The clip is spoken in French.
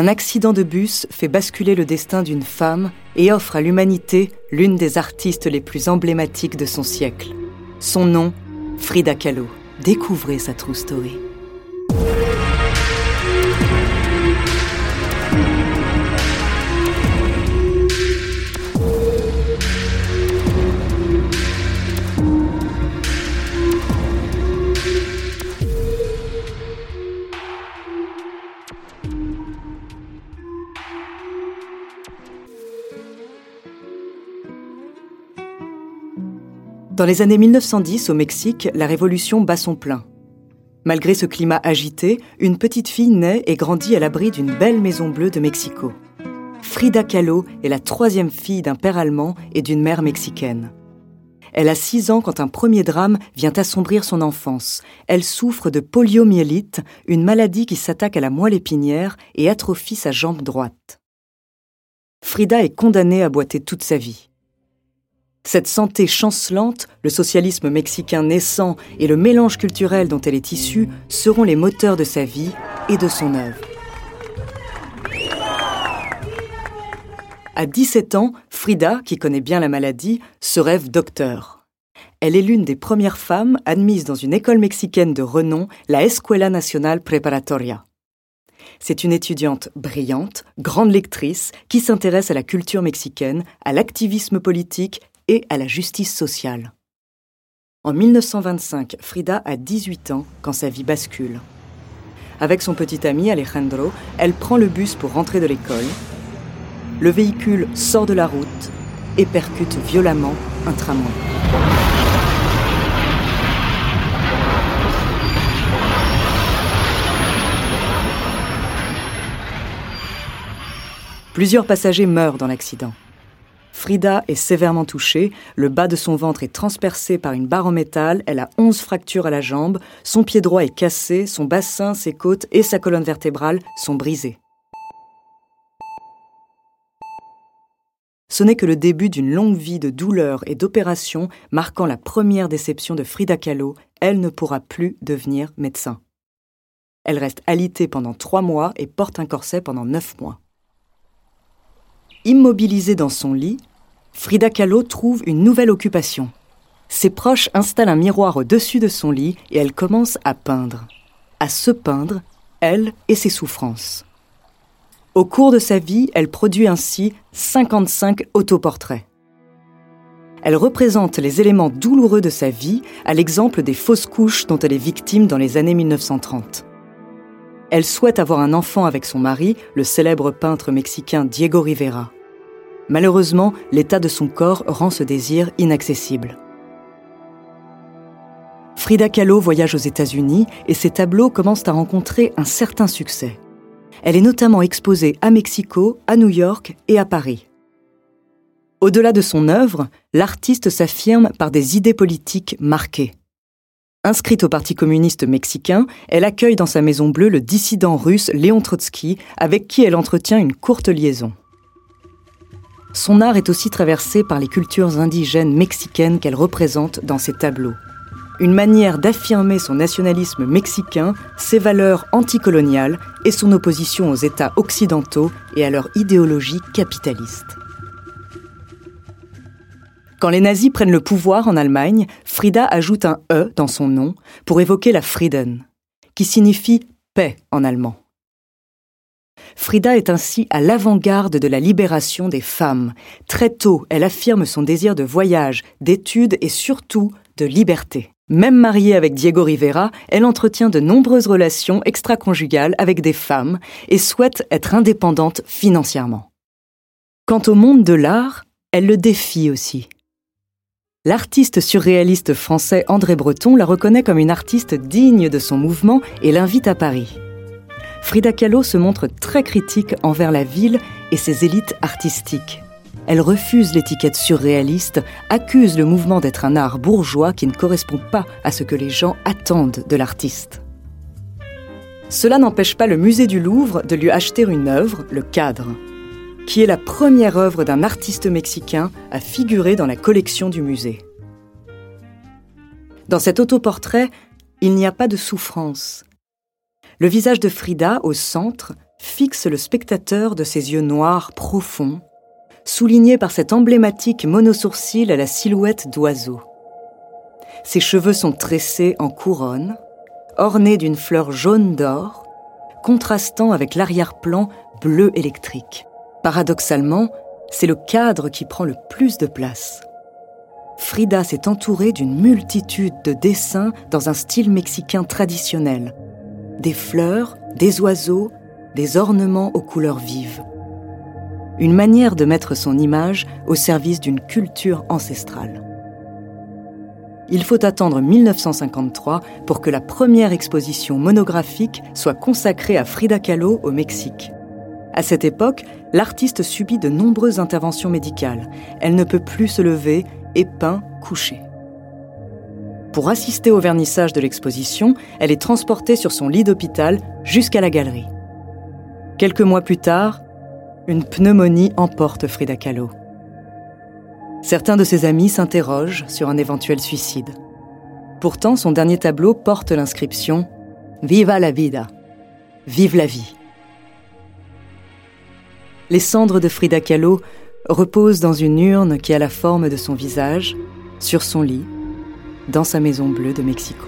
un accident de bus fait basculer le destin d'une femme et offre à l'humanité l'une des artistes les plus emblématiques de son siècle. Son nom, Frida Kahlo. Découvrez sa true story. Dans les années 1910, au Mexique, la révolution bat son plein. Malgré ce climat agité, une petite fille naît et grandit à l'abri d'une belle maison bleue de Mexico. Frida Kahlo est la troisième fille d'un père allemand et d'une mère mexicaine. Elle a six ans quand un premier drame vient assombrir son enfance. Elle souffre de poliomyélite, une maladie qui s'attaque à la moelle épinière et atrophie sa jambe droite. Frida est condamnée à boiter toute sa vie. Cette santé chancelante, le socialisme mexicain naissant et le mélange culturel dont elle est issue seront les moteurs de sa vie et de son œuvre. À 17 ans, Frida, qui connaît bien la maladie, se rêve docteur. Elle est l'une des premières femmes admises dans une école mexicaine de renom, la Escuela Nacional Preparatoria. C'est une étudiante brillante, grande lectrice, qui s'intéresse à la culture mexicaine, à l'activisme politique et à la justice sociale. En 1925, Frida a 18 ans quand sa vie bascule. Avec son petit ami Alejandro, elle prend le bus pour rentrer de l'école. Le véhicule sort de la route et percute violemment un tramway. Plusieurs passagers meurent dans l'accident. Frida est sévèrement touchée, le bas de son ventre est transpercé par une barre en métal, elle a 11 fractures à la jambe, son pied droit est cassé, son bassin, ses côtes et sa colonne vertébrale sont brisés. Ce n'est que le début d'une longue vie de douleurs et d'opérations marquant la première déception de Frida Kahlo, elle ne pourra plus devenir médecin. Elle reste alitée pendant trois mois et porte un corset pendant neuf mois. Immobilisée dans son lit, Frida Kahlo trouve une nouvelle occupation. Ses proches installent un miroir au-dessus de son lit et elle commence à peindre. À se peindre, elle et ses souffrances. Au cours de sa vie, elle produit ainsi 55 autoportraits. Elle représente les éléments douloureux de sa vie, à l'exemple des fausses couches dont elle est victime dans les années 1930. Elle souhaite avoir un enfant avec son mari, le célèbre peintre mexicain Diego Rivera. Malheureusement, l'état de son corps rend ce désir inaccessible. Frida Kahlo voyage aux États-Unis et ses tableaux commencent à rencontrer un certain succès. Elle est notamment exposée à Mexico, à New York et à Paris. Au-delà de son œuvre, l'artiste s'affirme par des idées politiques marquées. Inscrite au Parti communiste mexicain, elle accueille dans sa Maison Bleue le dissident russe Léon Trotsky, avec qui elle entretient une courte liaison. Son art est aussi traversé par les cultures indigènes mexicaines qu'elle représente dans ses tableaux. Une manière d'affirmer son nationalisme mexicain, ses valeurs anticoloniales et son opposition aux États occidentaux et à leur idéologie capitaliste. Quand les nazis prennent le pouvoir en Allemagne, Frida ajoute un E dans son nom pour évoquer la Frieden, qui signifie paix en allemand. Frida est ainsi à l'avant-garde de la libération des femmes. Très tôt, elle affirme son désir de voyage, d'études et surtout de liberté. Même mariée avec Diego Rivera, elle entretient de nombreuses relations extra-conjugales avec des femmes et souhaite être indépendante financièrement. Quant au monde de l'art, elle le défie aussi. L'artiste surréaliste français André Breton la reconnaît comme une artiste digne de son mouvement et l'invite à Paris. Frida Kahlo se montre très critique envers la ville et ses élites artistiques. Elle refuse l'étiquette surréaliste, accuse le mouvement d'être un art bourgeois qui ne correspond pas à ce que les gens attendent de l'artiste. Cela n'empêche pas le musée du Louvre de lui acheter une œuvre, le cadre, qui est la première œuvre d'un artiste mexicain à figurer dans la collection du musée. Dans cet autoportrait, il n'y a pas de souffrance, le visage de Frida, au centre, fixe le spectateur de ses yeux noirs profonds, soulignés par cet emblématique monosourcil à la silhouette d'oiseau. Ses cheveux sont tressés en couronne, ornés d'une fleur jaune d'or, contrastant avec l'arrière-plan bleu électrique. Paradoxalement, c'est le cadre qui prend le plus de place. Frida s'est entourée d'une multitude de dessins dans un style mexicain traditionnel. Des fleurs, des oiseaux, des ornements aux couleurs vives. Une manière de mettre son image au service d'une culture ancestrale. Il faut attendre 1953 pour que la première exposition monographique soit consacrée à Frida Kahlo au Mexique. À cette époque, l'artiste subit de nombreuses interventions médicales. Elle ne peut plus se lever et peint couchée. Pour assister au vernissage de l'exposition, elle est transportée sur son lit d'hôpital jusqu'à la galerie. Quelques mois plus tard, une pneumonie emporte Frida Kahlo. Certains de ses amis s'interrogent sur un éventuel suicide. Pourtant, son dernier tableau porte l'inscription Viva la vida, vive la vie. Les cendres de Frida Kahlo reposent dans une urne qui a la forme de son visage, sur son lit, dans sa maison bleue de Mexico.